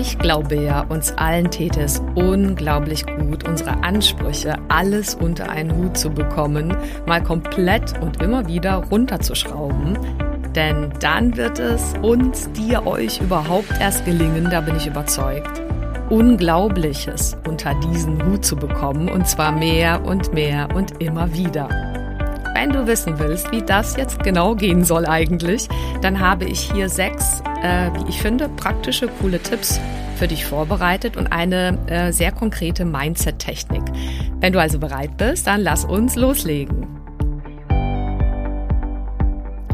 Ich glaube ja, uns allen täte es unglaublich gut, unsere Ansprüche, alles unter einen Hut zu bekommen, mal komplett und immer wieder runterzuschrauben. Denn dann wird es uns, dir, euch überhaupt erst gelingen, da bin ich überzeugt, Unglaubliches unter diesen Hut zu bekommen und zwar mehr und mehr und immer wieder. Wenn du wissen willst, wie das jetzt genau gehen soll eigentlich, dann habe ich hier sechs, äh, wie ich finde, praktische, coole Tipps für dich vorbereitet und eine äh, sehr konkrete Mindset-Technik. Wenn du also bereit bist, dann lass uns loslegen.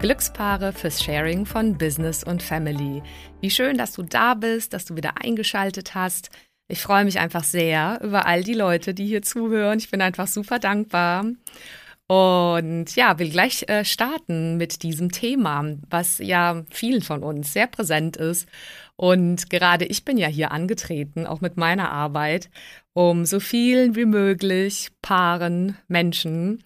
Glückspaare fürs Sharing von Business und Family. Wie schön, dass du da bist, dass du wieder eingeschaltet hast. Ich freue mich einfach sehr über all die Leute, die hier zuhören. Ich bin einfach super dankbar. Und ja, will gleich äh, starten mit diesem Thema, was ja vielen von uns sehr präsent ist. Und gerade ich bin ja hier angetreten, auch mit meiner Arbeit, um so vielen wie möglich Paaren, Menschen,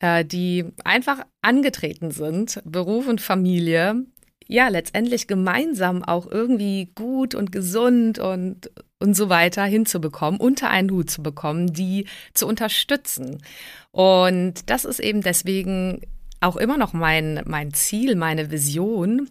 äh, die einfach angetreten sind, Beruf und Familie, ja, letztendlich gemeinsam auch irgendwie gut und gesund und, und so weiter hinzubekommen, unter einen Hut zu bekommen, die zu unterstützen. Und das ist eben deswegen auch immer noch mein, mein Ziel, meine Vision.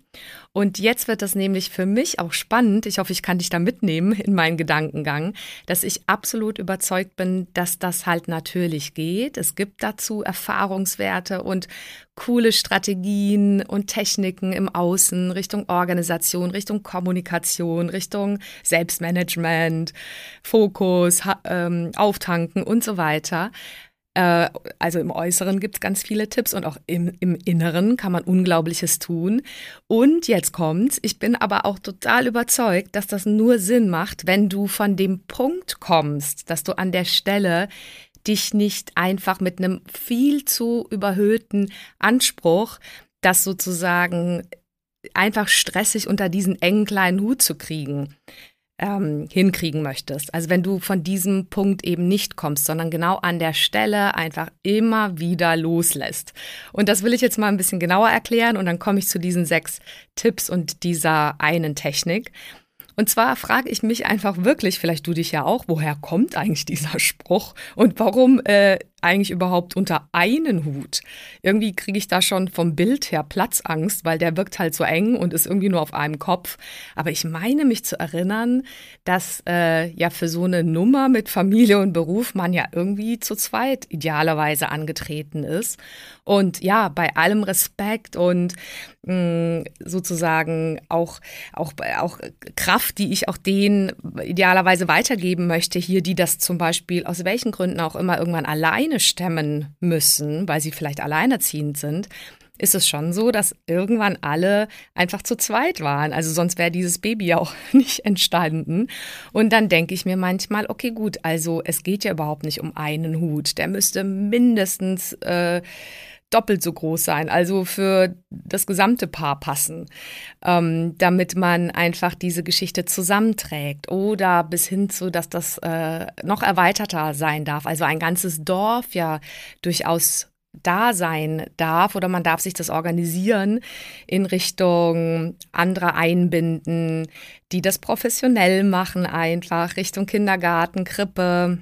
Und jetzt wird das nämlich für mich auch spannend. Ich hoffe, ich kann dich da mitnehmen in meinen Gedankengang, dass ich absolut überzeugt bin, dass das halt natürlich geht. Es gibt dazu Erfahrungswerte und coole Strategien und Techniken im Außen, Richtung Organisation, Richtung Kommunikation, Richtung Selbstmanagement, Fokus, ähm, Auftanken und so weiter. Äh, also im Äußeren gibt es ganz viele Tipps und auch im, im Inneren kann man Unglaubliches tun. Und jetzt kommt's, ich bin aber auch total überzeugt, dass das nur Sinn macht, wenn du von dem Punkt kommst, dass du an der Stelle dich nicht einfach mit einem viel zu überhöhten Anspruch, das sozusagen einfach stressig unter diesen engen kleinen Hut zu kriegen, ähm, hinkriegen möchtest. Also wenn du von diesem Punkt eben nicht kommst, sondern genau an der Stelle einfach immer wieder loslässt. Und das will ich jetzt mal ein bisschen genauer erklären und dann komme ich zu diesen sechs Tipps und dieser einen Technik. Und zwar frage ich mich einfach wirklich, vielleicht du dich ja auch, woher kommt eigentlich dieser Spruch und warum äh, eigentlich überhaupt unter einen Hut? Irgendwie kriege ich da schon vom Bild her Platzangst, weil der wirkt halt so eng und ist irgendwie nur auf einem Kopf. Aber ich meine mich zu erinnern, dass äh, ja für so eine Nummer mit Familie und Beruf man ja irgendwie zu zweit idealerweise angetreten ist. Und ja, bei allem Respekt und mm, sozusagen auch, auch, auch Kraft, die ich auch denen idealerweise weitergeben möchte, hier, die das zum Beispiel aus welchen Gründen auch immer irgendwann alleine stemmen müssen, weil sie vielleicht alleinerziehend sind, ist es schon so, dass irgendwann alle einfach zu zweit waren. Also sonst wäre dieses Baby ja auch nicht entstanden. Und dann denke ich mir manchmal, okay, gut, also es geht ja überhaupt nicht um einen Hut. Der müsste mindestens äh, doppelt so groß sein, also für das gesamte Paar passen, ähm, damit man einfach diese Geschichte zusammenträgt oder bis hin zu, dass das äh, noch erweiterter sein darf, also ein ganzes Dorf ja durchaus da sein darf oder man darf sich das organisieren in Richtung anderer einbinden, die das professionell machen einfach, Richtung Kindergarten, Krippe,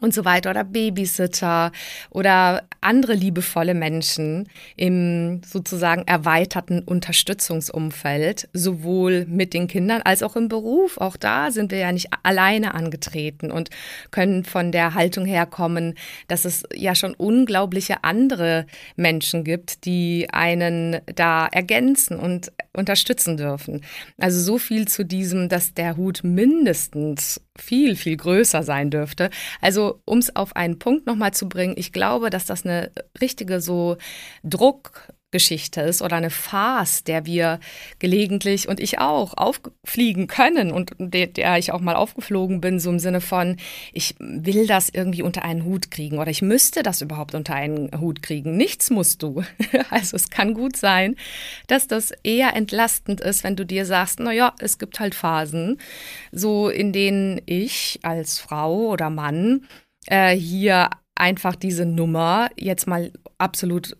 und so weiter oder Babysitter oder andere liebevolle Menschen im sozusagen erweiterten Unterstützungsumfeld, sowohl mit den Kindern als auch im Beruf. Auch da sind wir ja nicht alleine angetreten und können von der Haltung herkommen, dass es ja schon unglaubliche andere Menschen gibt, die einen da ergänzen und unterstützen dürfen. Also so viel zu diesem, dass der Hut mindestens viel, viel größer sein dürfte. Also um es auf einen Punkt nochmal zu bringen, ich glaube, dass das eine richtige so Druck Geschichte ist oder eine Farce, der wir gelegentlich und ich auch auffliegen können und der, der, ich auch mal aufgeflogen bin, so im Sinne von, ich will das irgendwie unter einen Hut kriegen oder ich müsste das überhaupt unter einen Hut kriegen. Nichts musst du. Also es kann gut sein, dass das eher entlastend ist, wenn du dir sagst, na ja, es gibt halt Phasen, so in denen ich als Frau oder Mann äh, hier einfach diese Nummer jetzt mal absolut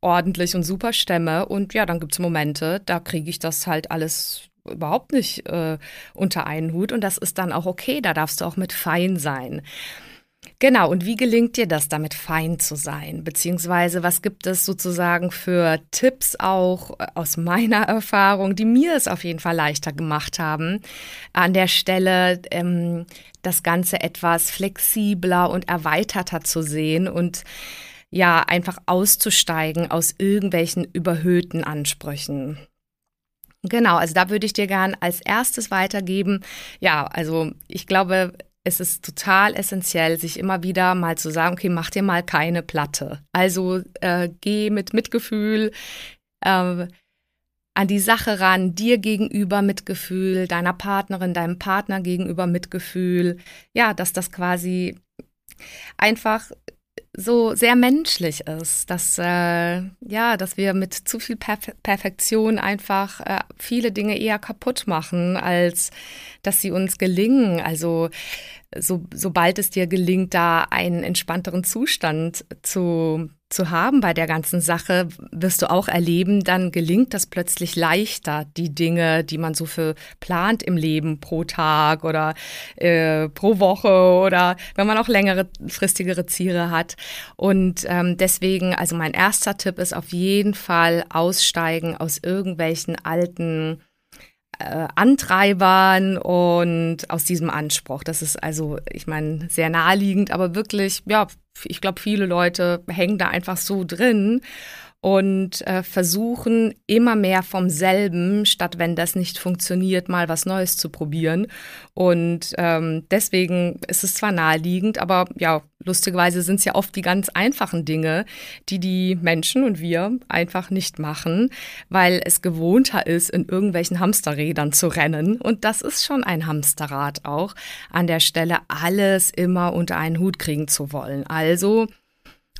ordentlich und super stemme. Und ja, dann gibt es Momente, da kriege ich das halt alles überhaupt nicht äh, unter einen Hut. Und das ist dann auch okay, da darfst du auch mit fein sein. Genau, und wie gelingt dir das, damit fein zu sein? Beziehungsweise was gibt es sozusagen für Tipps auch äh, aus meiner Erfahrung, die mir es auf jeden Fall leichter gemacht haben, an der Stelle ähm, das Ganze etwas flexibler und erweiterter zu sehen und ja, einfach auszusteigen aus irgendwelchen überhöhten Ansprüchen. Genau, also da würde ich dir gern als erstes weitergeben. Ja, also ich glaube, es ist total essentiell, sich immer wieder mal zu sagen, okay, mach dir mal keine Platte. Also äh, geh mit Mitgefühl äh, an die Sache ran, dir gegenüber Mitgefühl, deiner Partnerin, deinem Partner gegenüber Mitgefühl. Ja, dass das quasi einfach so sehr menschlich ist, dass äh, ja, dass wir mit zu viel Perf Perfektion einfach äh, viele Dinge eher kaputt machen, als dass sie uns gelingen. Also so, sobald es dir gelingt, da einen entspannteren Zustand zu zu haben bei der ganzen Sache, wirst du auch erleben, dann gelingt das plötzlich leichter, die Dinge, die man so für plant im Leben pro Tag oder äh, pro Woche oder wenn man auch längere fristigere Ziele hat. Und ähm, deswegen, also mein erster Tipp ist auf jeden Fall aussteigen aus irgendwelchen alten äh, Antreibern und aus diesem Anspruch. Das ist also, ich meine, sehr naheliegend, aber wirklich, ja, ich glaube, viele Leute hängen da einfach so drin und äh, versuchen immer mehr vom selben, statt wenn das nicht funktioniert, mal was Neues zu probieren. Und ähm, deswegen ist es zwar naheliegend, aber ja, lustigerweise sind es ja oft die ganz einfachen Dinge, die die Menschen und wir einfach nicht machen, weil es gewohnter ist, in irgendwelchen Hamsterrädern zu rennen. Und das ist schon ein Hamsterrad auch, an der Stelle alles immer unter einen Hut kriegen zu wollen. Also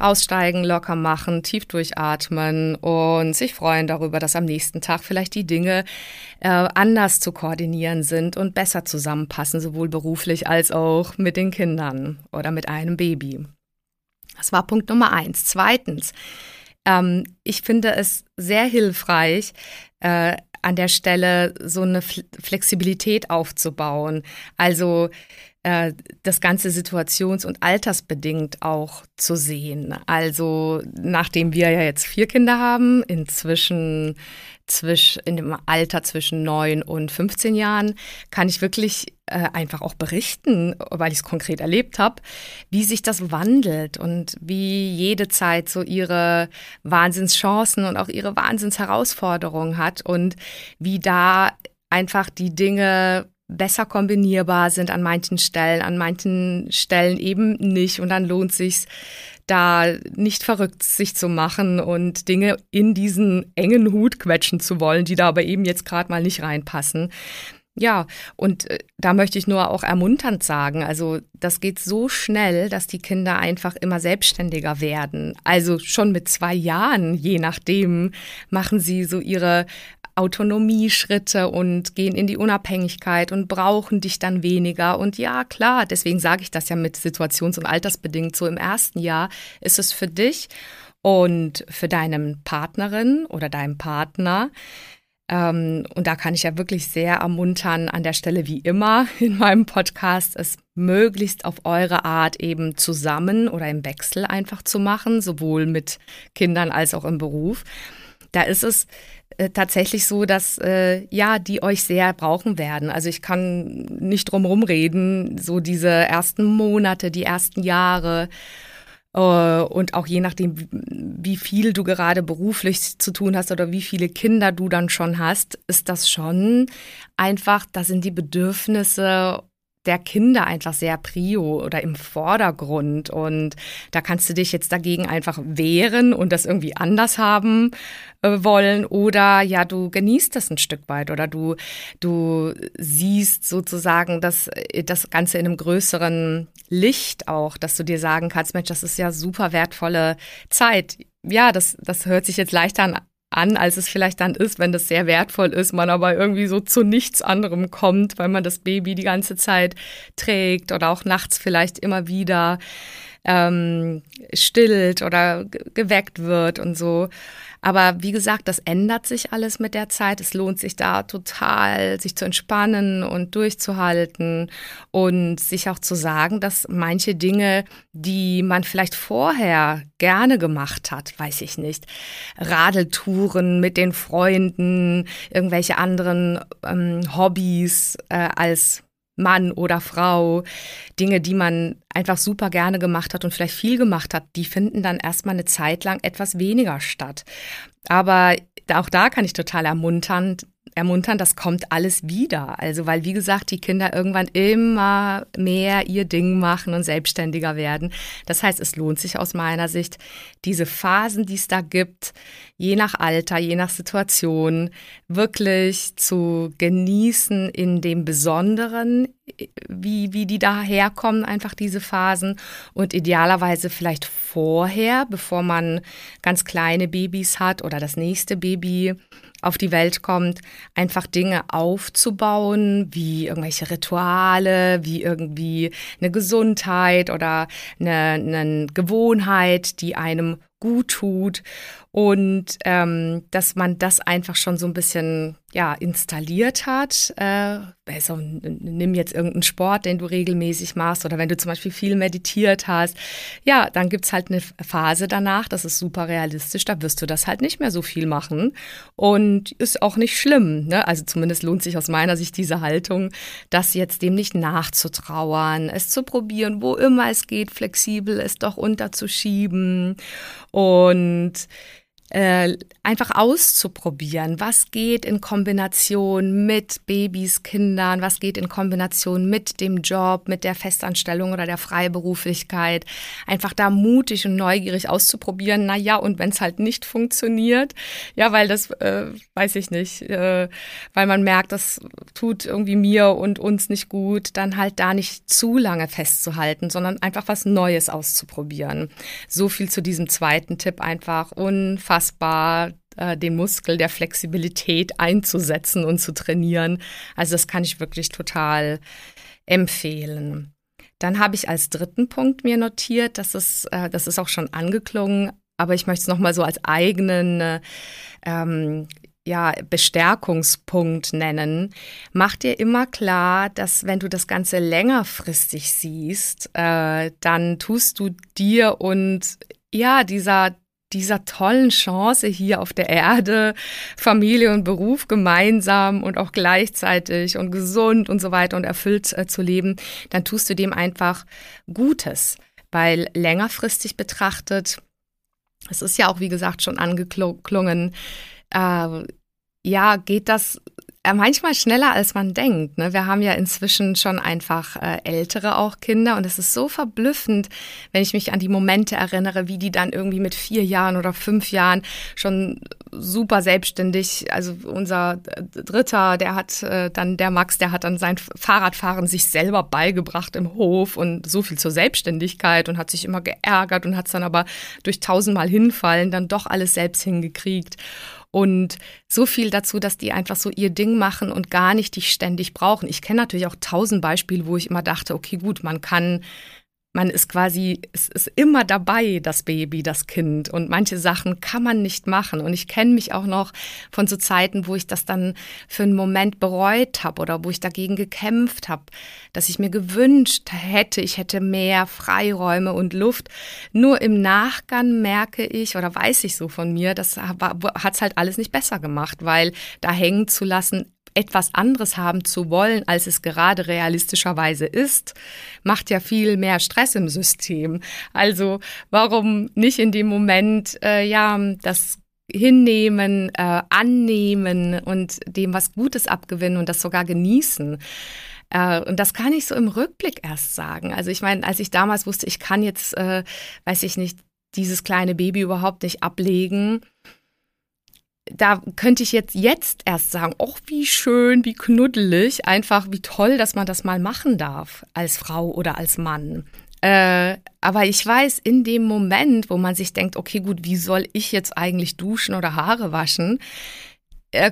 Aussteigen, locker machen, tief durchatmen und sich freuen darüber, dass am nächsten Tag vielleicht die Dinge äh, anders zu koordinieren sind und besser zusammenpassen, sowohl beruflich als auch mit den Kindern oder mit einem Baby. Das war Punkt Nummer eins. Zweitens, ähm, ich finde es sehr hilfreich, äh, an der Stelle so eine Flexibilität aufzubauen. Also äh, das Ganze situations- und altersbedingt auch zu sehen. Also nachdem wir ja jetzt vier Kinder haben, inzwischen zwisch, in dem Alter zwischen neun und 15 Jahren, kann ich wirklich äh, einfach auch berichten, weil ich es konkret erlebt habe, wie sich das wandelt und wie jede Zeit so ihre Wahnsinnschancen und auch ihre Wahnsinnsherausforderungen hat und wie da einfach die Dinge besser kombinierbar sind an manchen Stellen, an manchen Stellen eben nicht. Und dann lohnt sich da nicht verrückt sich zu machen und Dinge in diesen engen Hut quetschen zu wollen, die da aber eben jetzt gerade mal nicht reinpassen. Ja, und äh, da möchte ich nur auch ermunternd sagen, also das geht so schnell, dass die Kinder einfach immer selbstständiger werden. Also schon mit zwei Jahren, je nachdem, machen sie so ihre Autonomieschritte und gehen in die Unabhängigkeit und brauchen dich dann weniger. Und ja, klar, deswegen sage ich das ja mit situations- und altersbedingt. So im ersten Jahr ist es für dich und für deinen Partnerin oder deinen Partner Ähm, und da kann ich ja wirklich sehr ermuntern, an der Stelle wie immer in meinem Podcast, es möglichst auf eure Art eben zusammen oder im Wechsel einfach zu machen, sowohl mit Kindern als auch im Beruf. Da ist es äh, tatsächlich so, dass äh, ja, die euch sehr brauchen werden. Also ich kann nicht drum reden, so diese ersten Monate, die ersten Jahre äh, und auch je nachdem, wie viel du gerade beruflich zu tun hast oder wie viele Kinder du dann schon hast, ist das schon einfach, da sind die Bedürfnisse der Kinder einfach sehr prio oder im Vordergrund. Und da kannst du dich jetzt dagegen einfach wehren und das irgendwie anders haben äh, wollen. Oder ja, du genießt das ein Stück weit oder du, du siehst sozusagen das, das Ganze in einem größeren Licht auch, dass du dir sagen kannst, Mensch, das ist ja super wertvolle Zeit. Ja, das, das hört sich jetzt leichter an, an, als es vielleicht dann ist, wenn das sehr wertvoll ist, man aber irgendwie so zu nichts anderem kommt, weil man das Baby die ganze Zeit trägt oder auch nachts vielleicht immer wieder ähm, stillt oder geweckt wird und so. Aber wie gesagt, das ändert sich alles mit der Zeit. Es lohnt sich da total, sich zu entspannen und durchzuhalten und sich auch zu sagen, dass manche Dinge, die man vielleicht vorher gerne gemacht hat, weiß ich nicht, Radeltouren mit den Freunden, irgendwelche anderen ähm, Hobbys äh, als Mann oder Frau, Dinge, die man einfach super gerne gemacht hat und vielleicht viel gemacht hat, die finden dann erstmal eine Zeit lang etwas weniger statt. Aber auch da kann ich total ermuntern, ermuntern, das kommt alles wieder. Also, weil, wie gesagt, die Kinder irgendwann immer mehr ihr Ding machen und selbstständiger werden. Das heißt, es lohnt sich aus meiner Sicht, diese Phasen, die es da gibt, je nach Alter, je nach Situation, wirklich zu genießen in dem Besonderen, wie, wie die daherkommen, einfach diese Phasen. Und idealerweise vielleicht vorher, bevor man ganz kleine Babys hat oder das nächste Baby auf die Welt kommt, einfach Dinge aufzubauen, wie irgendwelche Rituale, wie irgendwie eine Gesundheit oder eine, eine Gewohnheit, die einem gut tut und ähm, dass man das einfach schon so ein bisschen ja installiert hat. Äh, also, nimm jetzt irgendeinen Sport, den du regelmäßig machst oder wenn du zum Beispiel viel meditiert hast, ja, dann gibt's halt eine Phase danach, das ist super realistisch, da wirst du das halt nicht mehr so viel machen und ist auch nicht schlimm. Ne? Also zumindest lohnt sich aus meiner Sicht diese Haltung, das jetzt dem nicht nachzutrauern, es zu probieren, wo immer es geht, flexibel es doch unterzuschieben und äh, einfach auszuprobieren, was geht in Kombination mit Babys, Kindern, was geht in Kombination mit dem Job, mit der Festanstellung oder der Freiberuflichkeit. Einfach da mutig und neugierig auszuprobieren. Na ja, und wenn es halt nicht funktioniert, ja, weil das, äh, weiß ich nicht, äh, weil man merkt, das tut irgendwie mir und uns nicht gut, dann halt da nicht zu lange festzuhalten, sondern einfach was Neues auszuprobieren. So viel zu diesem zweiten Tipp einfach unfassbar unfassbar, äh, den Muskel der Flexibilität einzusetzen und zu trainieren. Also das kann ich wirklich total empfehlen. Dann habe ich als dritten Punkt mir notiert, dass es, äh, das ist auch schon angeklungen, aber ich möchte es nochmal so als eigenen ähm, ja, Bestärkungspunkt nennen. Mach dir immer klar, dass wenn du das Ganze längerfristig siehst, äh, dann tust du dir und ja, dieser dieser tollen Chance hier auf der Erde, Familie und Beruf gemeinsam und auch gleichzeitig und gesund und so weiter und erfüllt äh, zu leben, dann tust du dem einfach Gutes, weil längerfristig betrachtet, es ist ja auch wie gesagt schon angeklungen, äh, ja, geht das manchmal schneller, als man denkt. Ne? Wir haben ja inzwischen schon einfach äh, ältere auch Kinder und es ist so verblüffend, wenn ich mich an die Momente erinnere, wie die dann irgendwie mit vier Jahren oder fünf Jahren schon super selbstständig. Also unser äh, Dritter, der hat äh, dann, der Max, der hat dann sein Fahrradfahren sich selber beigebracht im Hof und so viel zur Selbstständigkeit und hat sich immer geärgert und hat es dann aber durch tausendmal hinfallen dann doch alles selbst hingekriegt. Und so viel dazu, dass die einfach so ihr Ding machen und gar nicht dich ständig brauchen. Ich kenne natürlich auch tausend Beispiele, wo ich immer dachte, okay, gut, man kann man ist quasi, es ist immer dabei, das Baby, das Kind. Und manche Sachen kann man nicht machen. Und ich kenne mich auch noch von so Zeiten, wo ich das dann für einen Moment bereut habe oder wo ich dagegen gekämpft habe, dass ich mir gewünscht hätte, ich hätte mehr Freiräume und Luft. Nur im Nachgang merke ich oder weiß ich so von mir, das hat es halt alles nicht besser gemacht, weil da hängen zu lassen, etwas anderes haben zu wollen, als es gerade realistischerweise ist, macht ja viel mehr Stress im System. Also warum nicht in dem Moment äh, ja das hinnehmen, äh, annehmen und dem was Gutes abgewinnen und das sogar genießen. Äh, und das kann ich so im Rückblick erst sagen. Also ich meine, als ich damals wusste, ich kann jetzt, äh, weiß ich nicht, dieses kleine Baby überhaupt nicht ablegen, da könnte ich jetzt jetzt erst sagen, ach, wie schön, wie knuddelig, einfach wie toll, dass man das mal machen darf als Frau oder als Mann. Äh, aber ich weiß, in dem Moment, wo man sich denkt, okay, gut, wie soll ich jetzt eigentlich duschen oder Haare waschen,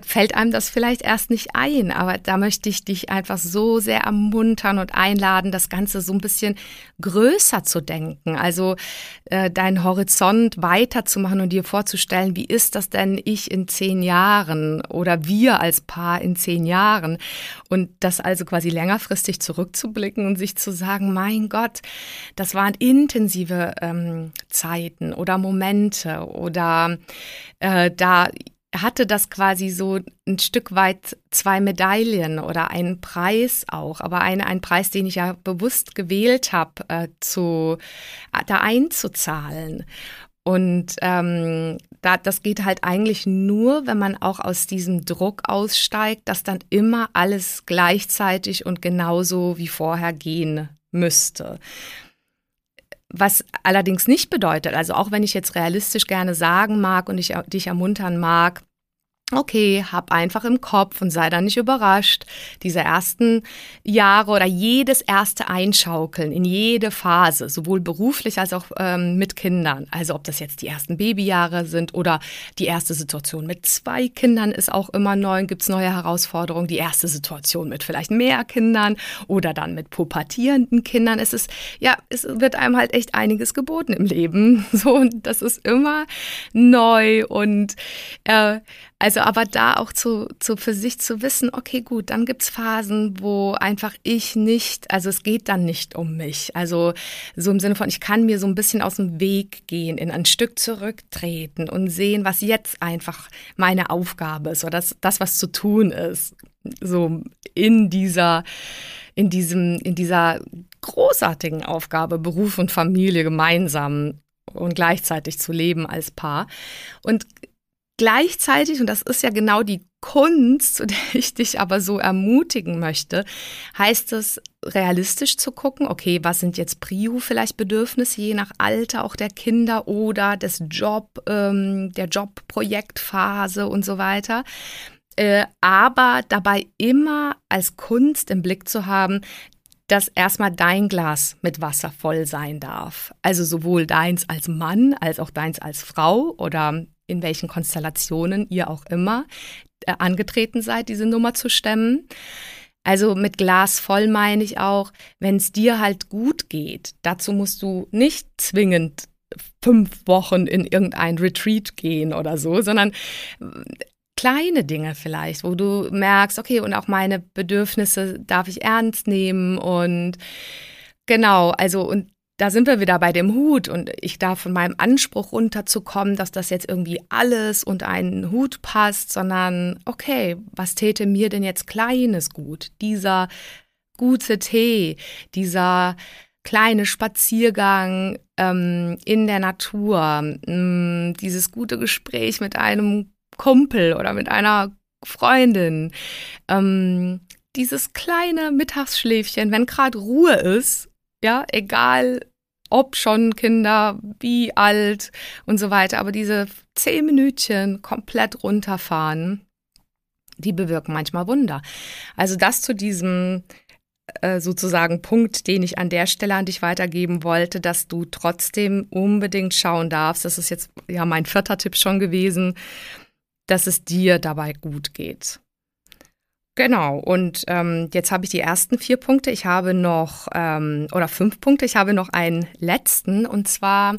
fällt einem das vielleicht erst nicht ein, aber da möchte ich dich einfach so sehr ermuntern und einladen, das Ganze so ein bisschen größer zu denken, also äh, deinen Horizont weiter zu machen und dir vorzustellen, wie ist das denn ich in zehn Jahren oder wir als Paar in zehn Jahren? Und das also quasi längerfristig zurückzublicken und sich zu sagen, mein Gott, das waren intensive ähm, Zeiten oder Momente oder äh, da hatte das quasi so ein Stück weit zwei Medaillen oder einen Preis auch, aber ein, ein Preis, den ich ja bewusst gewählt habe, äh, zu, äh, da einzuzahlen. Und ähm, da, das geht halt eigentlich nur, wenn man auch aus diesem Druck aussteigt, dass dann immer alles gleichzeitig und genauso wie vorher gehen müsste. Was allerdings nicht bedeutet, also auch wenn ich jetzt realistisch gerne sagen mag und ich dich ermuntern mag, okay, hab einfach im Kopf und sei da nicht überrascht. Diese ersten Jahre oder jedes erste Einschaukeln in jede Phase, sowohl beruflich als auch ähm, mit Kindern. Also ob das jetzt die ersten Babyjahre sind oder die erste Situation mit zwei Kindern ist auch immer neu, gibt's neue Herausforderungen. Die erste Situation mit vielleicht mehr Kindern oder dann mit pubertierenden Kindern. Es ist, ja, es wird einem halt echt einiges geboten im Leben. So, und das ist immer neu und äh, also aber da auch zu, zu für sich zu wissen, okay, gut, dann gibt's Phasen, wo einfach ich nicht, also es geht dann nicht um mich. Also so im Sinne von, ich kann mir so ein bisschen aus dem Weg gehen, in ein Stück zurücktreten und sehen, was jetzt einfach meine Aufgabe ist oder das, das was zu tun ist. So in dieser, in diesem, in dieser großartigen Aufgabe, Beruf und Familie gemeinsam und gleichzeitig zu leben als Paar. Und Gleichzeitig, und das ist ja genau die Kunst, zu der ich dich aber so ermutigen möchte, heißt es, realistisch zu gucken, okay, was sind jetzt Prio vielleicht Bedürfnisse, je nach Alter auch der Kinder oder des Job, ähm, der Jobprojektphase und so weiter. Äh, aber dabei immer als Kunst im Blick zu haben, dass erstmal dein Glas mit Wasser voll sein darf. Also sowohl deins als Mann als auch deins als Frau oder in welchen Konstellationen ihr auch immer äh, angetreten seid, diese Nummer zu stemmen. Also mit Glas voll meine ich auch, wenn es dir halt gut geht. Dazu musst du nicht zwingend fünf Wochen in irgendein Retreat gehen oder so, sondern äh, kleine Dinge vielleicht, wo du merkst, okay, und auch meine Bedürfnisse darf ich ernst nehmen und genau, also und da sind wir wieder bei dem Hut und ich darf von meinem Anspruch runterzukommen, dass das jetzt irgendwie alles unter einen Hut passt, sondern okay, was täte mir denn jetzt kleines gut? Dieser gute Tee, dieser kleine Spaziergang ähm, in der Natur, mh, mm, dieses gute Gespräch mit einem Kumpel oder mit einer Freundin, ähm, dieses kleine Mittagsschläfchen, wenn gerade Ruhe ist, ja, egal ob schon Kinder, wie alt und so weiter. Aber diese zehn Minütchen komplett runterfahren, die bewirken manchmal Wunder. Also das zu diesem äh, sozusagen Punkt, den ich an der Stelle an dich weitergeben wollte, dass du trotzdem unbedingt schauen darfst. Das ist jetzt ja mein vierter Tipp schon gewesen, dass es dir dabei gut geht. Genau, und ähm, jetzt habe ich die ersten vier Punkte. Ich habe noch, ähm, oder fünf Punkte, ich habe noch einen letzten, und zwar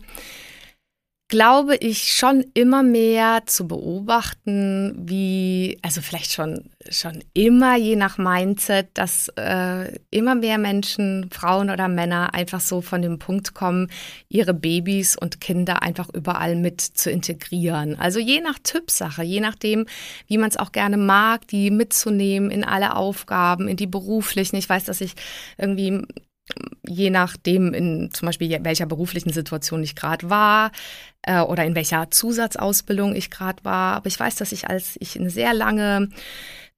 glaube ich, schon immer mehr zu beobachten, wie, also vielleicht schon, schon immer je nach Mindset, dass äh, immer mehr Menschen, Frauen oder Männer einfach so von dem Punkt kommen, ihre Babys und Kinder einfach überall mit zu integrieren. Also je nach Typsache, je nachdem, wie man es auch gerne mag, die mitzunehmen in alle Aufgaben, in die beruflichen. Ich weiß, dass ich irgendwie je nachdem, in zum Beispiel welcher beruflichen Situation ich gerade war äh, oder in welcher Zusatzausbildung ich gerade war. Aber ich weiß, dass ich, als ich eine sehr lange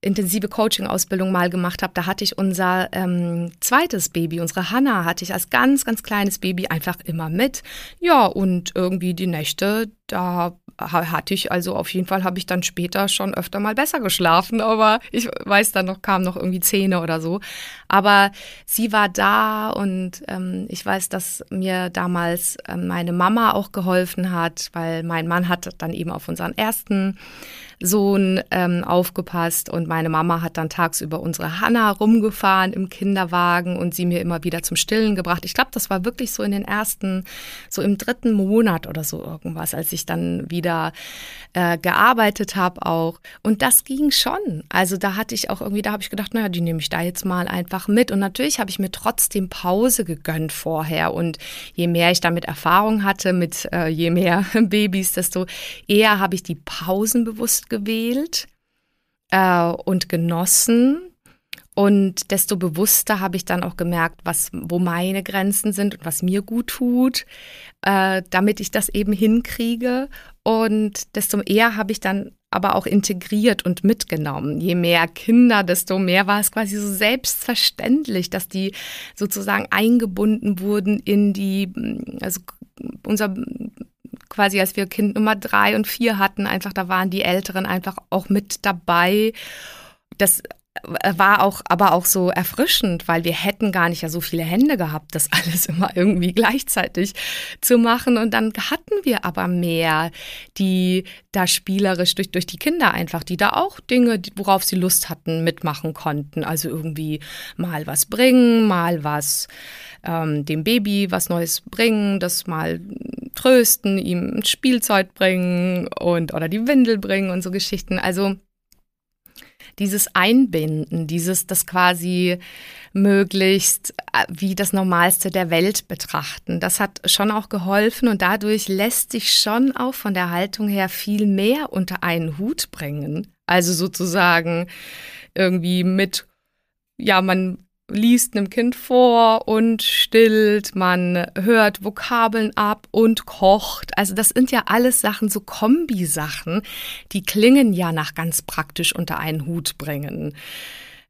intensive Coaching-Ausbildung mal gemacht habe, da hatte ich unser ähm, zweites Baby, unsere Hanna, hatte ich als ganz, ganz kleines Baby einfach immer mit. Ja, und irgendwie die Nächte, da hatte ich also auf jeden Fall habe ich dann später schon öfter mal besser geschlafen, aber ich weiß dann noch kamen noch irgendwie Zähne oder so. Aber sie war da und ähm, ich weiß, dass mir damals ähm, meine Mama auch geholfen hat, weil mein Mann hat dann eben auf unseren ersten Sohn ähm, aufgepasst und meine Mama hat dann tagsüber unsere Hanna rumgefahren im Kinderwagen und sie mir immer wieder zum Stillen gebracht. Ich glaube, das war wirklich so in den ersten, so im dritten Monat oder so irgendwas, als ich dann wieder äh, gearbeitet habe auch. Und das ging schon. Also da hatte ich auch irgendwie, da habe ich gedacht, naja, die nehme ich da jetzt mal einfach mit. Und natürlich habe ich mir trotzdem Pause gegönnt vorher. Und je mehr ich damit Erfahrung hatte, mit äh, je mehr Babys, desto eher habe ich die Pausen bewusst gewählt äh, und genossen. Und desto bewusster habe ich dann auch gemerkt, was, wo meine Grenzen sind und was mir gut tut, äh, damit ich das eben hinkriege. Und desto eher habe ich dann aber auch integriert und mitgenommen. Je mehr Kinder, desto mehr war es quasi so selbstverständlich, dass die sozusagen eingebunden wurden in die, also unser quasi als wir Kind Nummer drei und vier hatten, einfach da waren die Älteren einfach auch mit dabei. Das war auch aber auch so erfrischend, weil wir hätten gar nicht ja so viele Hände gehabt, das alles immer irgendwie gleichzeitig zu machen. Und dann hatten wir aber mehr, die da spielerisch durch, durch die Kinder einfach, die da auch Dinge, worauf sie Lust hatten, mitmachen konnten. Also irgendwie mal was bringen, mal was ähm, dem Baby was Neues bringen, das mal trösten, ihm ein Spielzeug bringen und oder die Windel bringen und so Geschichten. Also dieses Einbinden, dieses das quasi möglichst äh, wie das Normalste der Welt betrachten. Das hat schon auch geholfen und dadurch lässt sich schon auch von der Haltung her viel mehr unter einen Hut bringen. Also sozusagen irgendwie mit, ja, man liest einem Kind vor und stillt, man hört Vokabeln ab und kocht. Also das sind ja alles Sachen, so Kombisachen, die klingen ja nach ganz praktisch unter einen Hut bringen.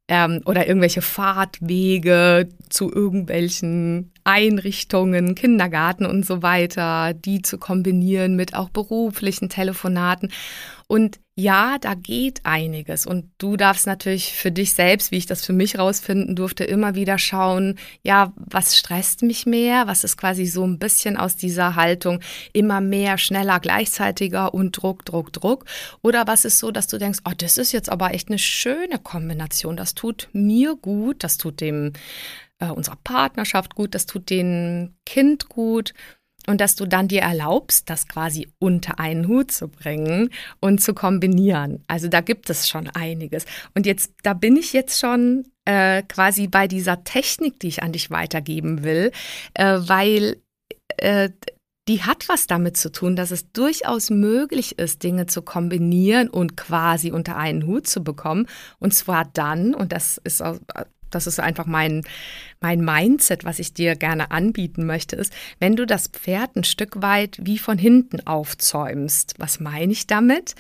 Ähm, oder irgendwelche Fahrtwege zu irgendwelchen Einrichtungen, Kindergarten und so weiter, die zu kombinieren mit auch beruflichen Telefonaten. Und ja, da geht einiges. Und du darfst natürlich für dich selbst, wie ich das für mich rausfinden durfte, immer wieder schauen, ja, was stresst mich mehr? Was ist quasi so ein bisschen aus dieser Haltung immer mehr, schneller, gleichzeitiger und Druck, Druck, Druck? Oder was ist so, dass du denkst, oh, das ist jetzt aber echt eine schöne Kombination. Das tut mir gut, das tut dem äh, unserer Partnerschaft gut, das tut dem Kind gut und dass du dann dir erlaubst, das quasi unter einen Hut zu bringen und zu kombinieren. Also da gibt es schon einiges. Und jetzt, da bin ich jetzt schon äh, quasi bei dieser Technik, die ich an dich weitergeben will, äh, weil äh, die hat was damit zu tun, dass es durchaus möglich ist, Dinge zu kombinieren und quasi unter einen Hut zu bekommen. Und zwar dann, und das ist das ist einfach mein, mein Mindset, was ich dir gerne anbieten möchte, ist, wenn du das Pferd ein Stück weit wie von hinten aufzäumst. Was meine ich damit?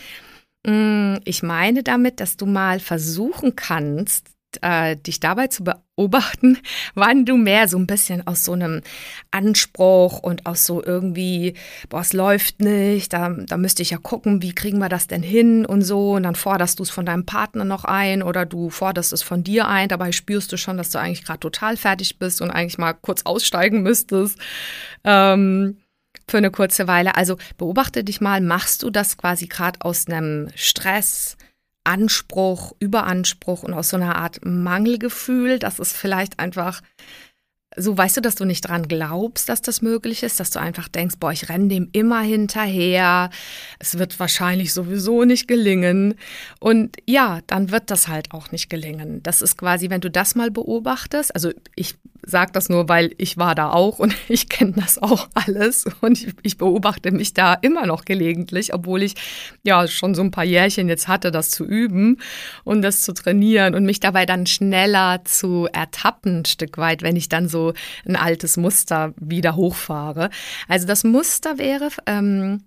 Mm, ich meine damit, dass du mal versuchen kannst, äh, dich dabei zu beobachten, wann du mehr so ein bisschen aus so einem Anspruch und aus so irgendwie, boah, es läuft nicht, da, da müsste ich ja gucken, wie kriegen wir das denn hin und so. Und dann forderst du es von deinem Partner noch ein oder du forderst es von dir ein. Dabei spürst du schon, dass du eigentlich gerade total fertig bist und eigentlich mal kurz aussteigen müsstest. Ähm, für eine kurze Weile. Also beobachte dich mal, machst du das quasi gerade aus einem Stress, Anspruch, Überanspruch und aus so einer Art Mangelgefühl. Das ist vielleicht einfach so weißt du, dass du nicht dran glaubst, dass das möglich ist, dass du einfach denkst, boah, ich renne dem immer hinterher, es wird wahrscheinlich sowieso nicht gelingen. Und ja, dann wird das halt auch nicht gelingen. Das ist quasi, wenn du das mal beobachtest, also ich sage das nur, weil ich war da auch und ich kenne das auch alles und ich, ich, beobachte mich da immer noch gelegentlich, obwohl ich ja schon so ein paar Jährchen jetzt hatte, das zu üben und das zu trainieren und mich dabei dann schneller zu ertappen, ein Stück weit, wenn ich dann so ein altes Muster wieder hochfahre. Also das Muster wäre, ähm,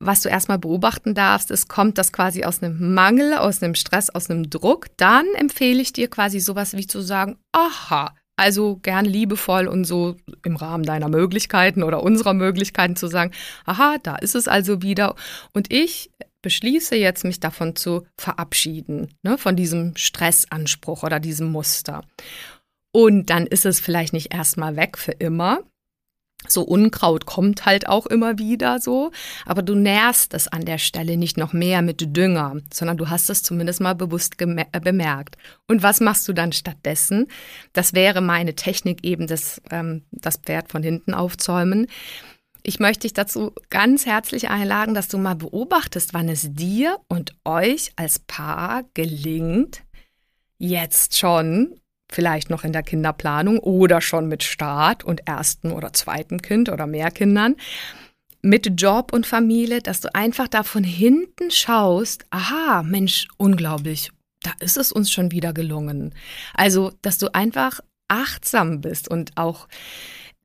was du erstmal beobachten darfst, ist, kommt das quasi aus einem Mangel, aus einem Stress, aus einem Druck, dann empfehle ich dir quasi sowas wie zu sagen, aha, also gern liebevoll und so im Rahmen deiner Möglichkeiten oder unserer Möglichkeiten zu sagen, aha, da ist es also wieder. Und ich beschließe jetzt, mich davon zu verabschieden, ne, von diesem Stressanspruch oder diesem Muster. Und dann ist es vielleicht nicht erstmal weg für immer, so Unkraut kommt halt auch immer wieder so, aber du nährst es an der Stelle nicht noch mehr mit Dünger, sondern du hast es zumindest mal bewusst äh, bemerkt. Und was machst du dann stattdessen? Das wäre meine Technik eben, das, ähm, das Pferd von hinten aufzäumen. Ich möchte dich dazu ganz herzlich einladen, dass du mal beobachtest, wann es dir und euch als Paar gelingt, jetzt schon vielleicht noch in der Kinderplanung oder schon mit Start und ersten oder zweiten Kind oder mehr Kindern, mit Job und Familie, dass du einfach da von hinten schaust, aha, Mensch, unglaublich, da ist es uns schon wieder gelungen. Also, dass du einfach achtsam bist und auch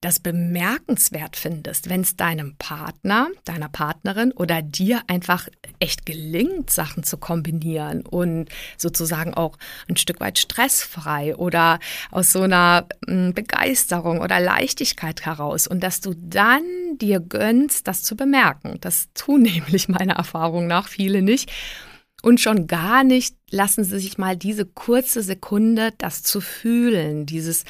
das bemerkenswert findest, wenn es deinem Partner, deiner Partnerin oder dir einfach echt gelingt, Sachen zu kombinieren und sozusagen auch ein Stück weit stressfrei oder aus so einer hm, Begeisterung oder Leichtigkeit heraus und dass du dann dir gönnst, das zu bemerken. Das tun nämlich meiner Erfahrung nach viele nicht. Und schon gar nicht lassen sie sich mal diese kurze Sekunde, das zu fühlen, dieses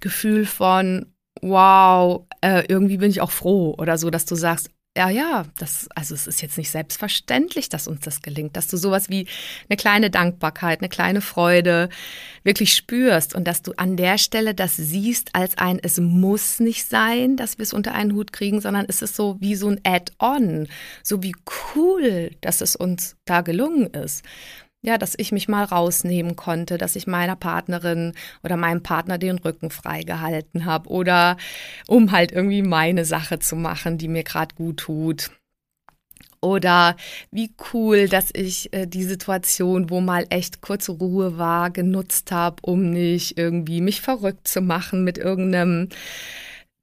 Gefühl von, wow, äh, irgendwie bin ich auch froh oder so, dass du sagst, ja, ja, das, also es ist jetzt nicht selbstverständlich, dass uns das gelingt, dass du sowas wie eine kleine Dankbarkeit, eine kleine Freude wirklich spürst und dass du an der Stelle das siehst als ein, es muss nicht sein, dass wir es unter einen Hut kriegen, sondern es ist so wie so ein Add-on, so wie cool, dass es uns da gelungen ist ja, dass ich mich mal rausnehmen konnte, dass ich meiner Partnerin oder meinem Partner den Rücken freigehalten habe oder um halt irgendwie meine Sache zu machen, die mir gerade gut tut. Oder wie cool, dass ich äh, die Situation, wo mal echt kurze Ruhe war, genutzt habe, um nicht irgendwie mich verrückt zu machen mit irgendeinem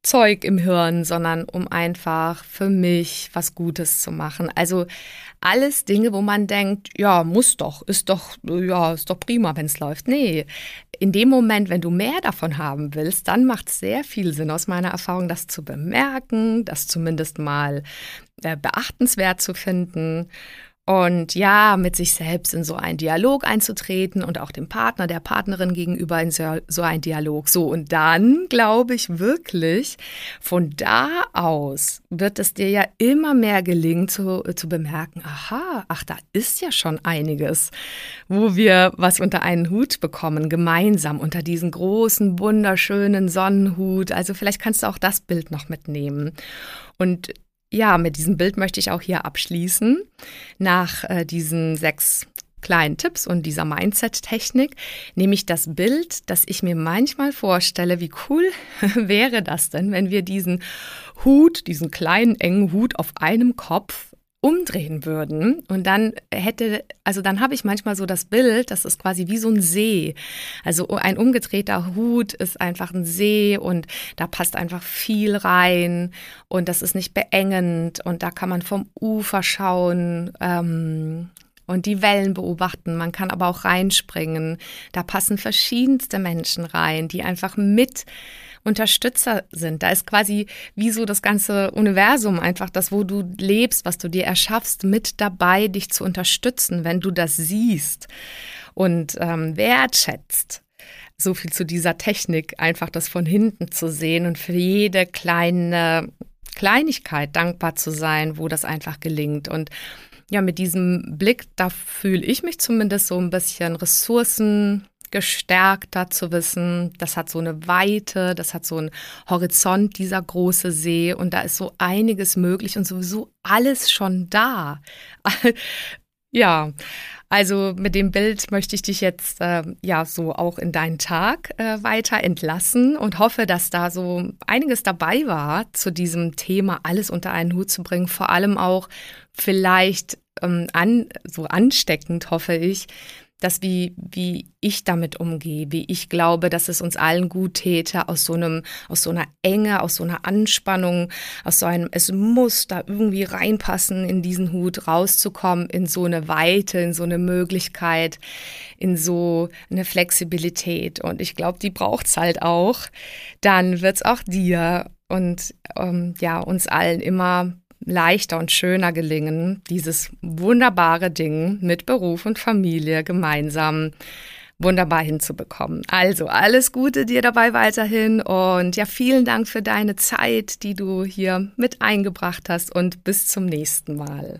Zeug im Hirn, sondern um einfach für mich was Gutes zu machen. Also alles Dinge, wo man denkt, ja, muss doch, ist doch, ja, ist doch prima, wenn es läuft. Nee, in dem Moment, wenn du mehr davon haben willst, dann macht es sehr viel Sinn aus meiner Erfahrung, das zu bemerken, das zumindest mal äh, beachtenswert zu finden und ja, mit sich selbst in so einen Dialog einzutreten und auch dem Partner, der Partnerin gegenüber in so einen Dialog. So, und dann glaube ich wirklich, von da aus wird es dir ja immer mehr gelingen zu, zu bemerken, aha, ach, da ist ja schon einiges, wo wir was unter einen Hut bekommen, gemeinsam unter diesen großen, wunderschönen Sonnenhut. Also vielleicht kannst du auch das Bild noch mitnehmen. Und ja, mit diesem Bild möchte ich auch hier abschließen. Nach äh, diesen sechs kleinen Tipps und dieser Mindset-Technik nehme ich das Bild, das ich mir manchmal vorstelle, wie cool wäre das denn, wenn wir diesen Hut, diesen kleinen engen Hut auf einem Kopf umdrehen würden und dann hätte, also dann habe ich manchmal so das Bild, das ist quasi wie so ein See. Also ein umgedrehter Hut ist einfach ein See und da passt einfach viel rein und das ist nicht beengend und da kann man vom Ufer schauen. Ähm, und die Wellen beobachten. Man kann aber auch reinspringen. Da passen verschiedenste Menschen rein, die einfach mit Unterstützer sind. Da ist quasi wie so das ganze Universum einfach das, wo du lebst, was du dir erschaffst, mit dabei, dich zu unterstützen, wenn du das siehst und ähm, wertschätzt. So viel zu dieser Technik, einfach das von hinten zu sehen und für jede kleine Kleinigkeit dankbar zu sein, wo das einfach gelingt. Und ja, mit diesem Blick, da fühle ich mich zumindest so ein bisschen Ressourcen gestärkter zu wissen, das hat so eine Weite, das hat so einen Horizont, dieser große See und da ist so einiges möglich und sowieso alles schon da. ja, also mit dem Bild möchte ich dich jetzt äh, ja so auch in deinen Tag äh, weiter entlassen und hoffe, dass da so einiges dabei war zu diesem Thema, alles unter einen Hut zu bringen. Vor allem auch vielleicht ähm, an, so ansteckend, hoffe ich, dass wie, wie ich damit umgehe, wie ich glaube, dass es uns allen gut täte, aus so einem, aus so einer Enge, aus so einer Anspannung, aus so einem, es muss da irgendwie reinpassen, in diesen Hut rauszukommen, in so eine Weite, in so eine Möglichkeit, in so eine Flexibilität. Und ich glaube, die braucht's halt auch. Dann wird's auch dir und ähm, ja, uns allen immer leichter und schöner gelingen, dieses wunderbare Ding mit Beruf und Familie gemeinsam wunderbar hinzubekommen. Also alles Gute dir dabei weiterhin und ja, vielen Dank für deine Zeit, die du hier mit eingebracht hast und bis zum nächsten Mal.